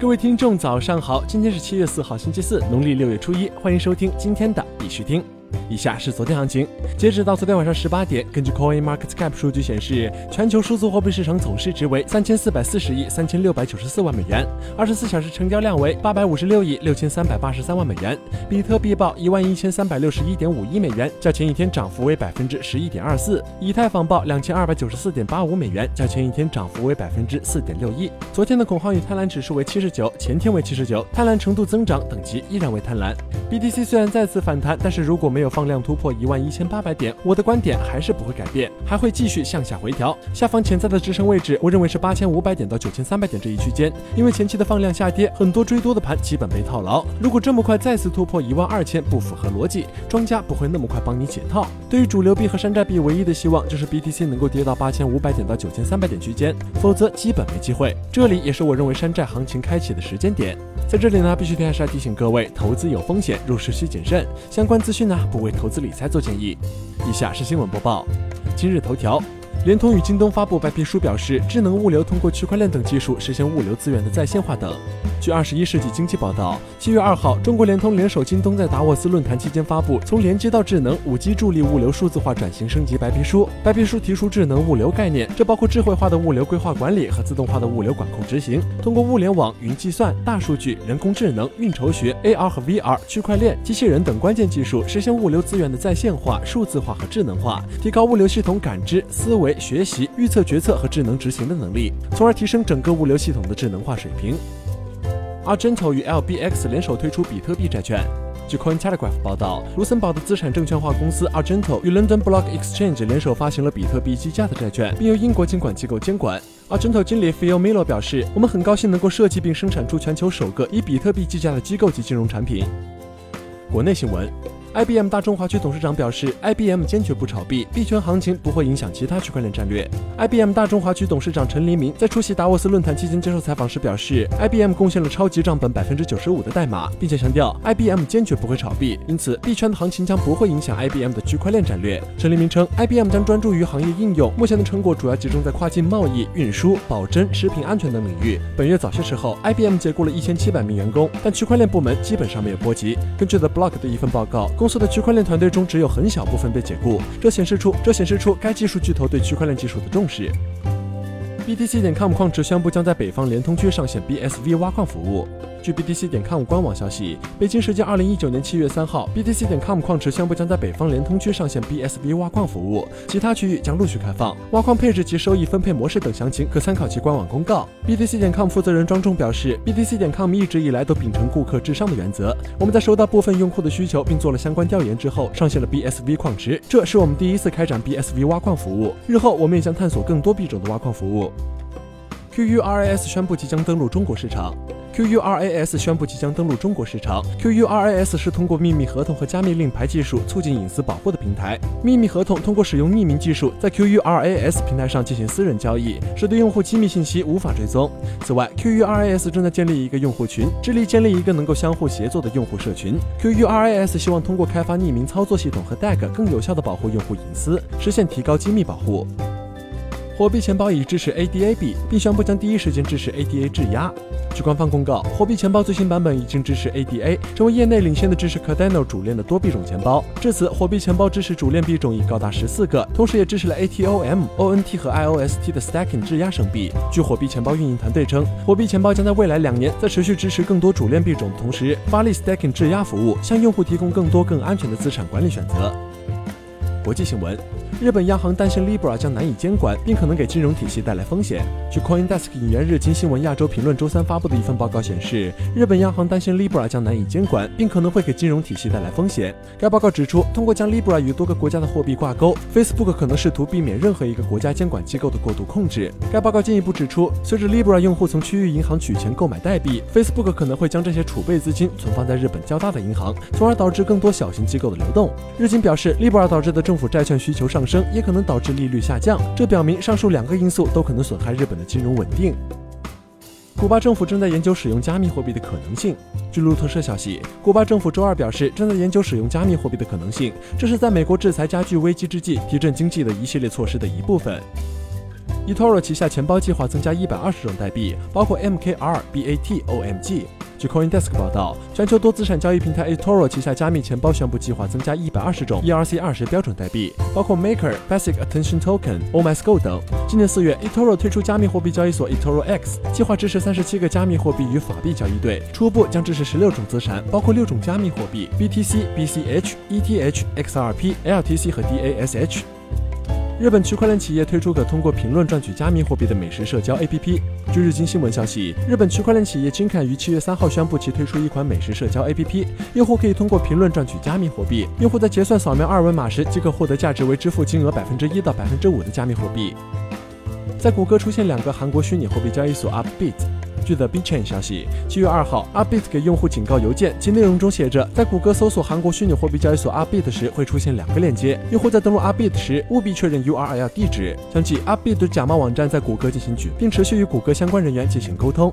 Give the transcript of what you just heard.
各位听众，早上好！今天是七月四号，星期四，农历六月初一，欢迎收听今天的必须听。以下是昨天行情，截止到昨天晚上十八点，根据 Coin Market Cap 数据显示，全球数字货币市场总市值为三千四百四十亿三千六百九十四万美元，二十四小时成交量为八百五十六亿六千三百八十三万美元。比特币报一万一千三百六十一点五亿美元，较前一天涨幅为百分之十一点二四。以太坊报两千二百九十四点八五美元，较前一天涨幅为百分之四点六一。昨天的恐慌与贪婪指数为七十九，前天为七十九，贪婪程度增长等级依然为贪婪。BTC 虽然再次反弹，但是如果没有放放量突破一万一千八百点，我的观点还是不会改变，还会继续向下回调。下方潜在的支撑位置，我认为是八千五百点到九千三百点这一区间，因为前期的放量下跌，很多追多的盘基本被套牢。如果这么快再次突破一万二千，不符合逻辑，庄家不会那么快帮你解套。对于主流币和山寨币，唯一的希望就是 BTC 能够跌到八千五百点到九千三百点区间，否则基本没机会。这里也是我认为山寨行情开启的时间点。在这里呢，必须还是要提醒各位，投资有风险，入市需谨慎。相关资讯呢，不为投资理财做建议。以下是新闻播报。今日头条。联通与京东发布白皮书，表示智能物流通过区块链等技术实现物流资源的在线化等。据二十一世纪经济报道，七月二号，中国联通联手京东在达沃斯论坛期间发布从连接到智能五 G 助力物流数字化转型升级白皮书。白皮书提出智能物流概念，这包括智慧化的物流规划管理和自动化的物流管控执行，通过物联网、云计算、大数据、人工智能、运筹学、AR 和 VR、区块链、机器人等关键技术，实现物流资源的在线化、数字化和智能化，提高物流系统感知、思维。学习、预测、决策和智能执行的能力，从而提升整个物流系统的智能化水平。Argento 与 LBX 联手推出比特币债券。据 Cointelegraph 报道，卢森堡的资产证券化公司 Argento 与 London Block Exchange 联手发行了比特币计价的债券，并由英国监管机构监管。Argento 经理 Phil Miller 表示：“我们很高兴能够设计并生产出全球首个以比特币计价的机构级金融产品。”国内新闻。IBM 大中华区董事长表示，IBM 坚决不炒币，币圈行情不会影响其他区块链战略。IBM 大中华区董事长陈黎明在出席达沃斯论坛期间接受采访时表示，IBM 贡献了超级账本百分之九十五的代码，并且强调 IBM 坚决不会炒币，因此币圈的行情将不会影响 IBM 的区块链战略。陈黎明称，IBM 将专注于行业应用，目前的成果主要集中在跨境贸易、运输、保真、食品安全等领域。本月早些时候，IBM 解雇了一千七百名员工，但区块链部门基本上没有波及。根据 The Block 的一份报告。公司的区块链团队中只有很小部分被解雇，这显示出这显示出该技术巨头对区块链技术的重视。BTC 点 com 矿池宣布将在北方联通区上线 BSV 挖矿服务。据 BTC 点 com 官网消息，北京时间二零一九年七月三号，BTC 点 com 矿池宣布将在北方联通区上线 BSV 挖矿服务，其他区域将陆续开放。挖矿配置及收益分配模式等详情可参考其官网公告。BTC 点 com 负责人庄重表示，BTC 点 com 一直以来都秉承顾客至上的原则。我们在收到部分用户的需求并做了相关调研之后，上线了 BSV 矿池，这是我们第一次开展 BSV 挖矿服务。日后我们也将探索更多币种的挖矿服务。QURAS 宣布即将登陆中国市场。QURAS 宣布即将登陆中国市场。QURAS 是通过秘密合同和加密令牌技术促进隐私保护的平台。秘密合同通过使用匿名技术，在 QURAS 平台上进行私人交易，使得用户机密信息无法追踪。此外，QURAS 正在建立一个用户群，致力建立一个能够相互协作的用户社群。QURAS 希望通过开发匿名操作系统和 DAG，更有效地保护用户隐私，实现提高机密保护。火币钱包已支持 ADA 币，并宣布将第一时间支持 ADA 质押。据官方公告，火币钱包最新版本已经支持 ADA，成为业内领先的支持 Cardano 主链的多币种钱包。至此，火币钱包支持主链币种已高达十四个，同时也支持了 ATOM、ONT 和 IOST 的 Stacking 质押生币。据火币钱包运营团队称，火币钱包将在未来两年在持续支持更多主链币种的同时，发力 Stacking 质押服务，向用户提供更多更安全的资产管理选择。国际新闻。日本央行担心 Libra 将难以监管，并可能给金融体系带来风险。据 CoinDesk 引援日经新闻亚洲评论周三发布的一份报告显示，日本央行担心 Libra 将难以监管，并可能会给金融体系带来风险。该报告指出，通过将 Libra 与多个国家的货币挂钩，Facebook 可能试图避免任何一个国家监管机构的过度控制。该报告进一步指出，随着 Libra 用户从区域银行取钱购买代币，Facebook 可能会将这些储备资金存放在日本较大的银行，从而导致更多小型机构的流动。日经表示，Libra 导致的政府债券需求上上升。也可能导致利率下降，这表明上述两个因素都可能损害日本的金融稳定。古巴政府正在研究使用加密货币的可能性。据路透社消息，古巴政府周二表示正在研究使用加密货币的可能性，这是在美国制裁加剧危机之际提振经济的一系列措施的一部分。eToro 旗下钱包计划增加一百二十种代币，包括 MKR、BAT、OMG。据 CoinDesk 报道，全球多资产交易平台 eToro 旗下加密钱包宣布计划增加一百二十种 ERC20 标准代币，包括 Maker、Basic Attention Token、OMSGO 等。今年四月，eToro 推出加密货币交易所 eToro X，计划支持三十七个加密货币与法币交易对，初步将支持十六种资产，包括六种加密货币：BTC、BCH、ETH、XRP、LTC 和 DASH。日本区块链企业推出可通过评论赚取加密货币的美食社交 APP。据日经新闻消息，日本区块链企业金坎于七月三号宣布，其推出一款美食社交 APP，用户可以通过评论赚取加密货币。用户在结算扫描二维码时，即可获得价值为支付金额百分之一到百分之五的加密货币。在谷歌出现两个韩国虚拟货币交易所 Upbit。据 The BitChain 消息，七月二号，Upbit 给用户警告邮件，其内容中写着，在谷歌搜索韩国虚拟货币交易所 Upbit 时，会出现两个链接，用户在登录 Upbit 时，务必确认 URL 地址，相继 Upbit 假冒网站在谷歌进行举，并持续与谷歌相关人员进行沟通。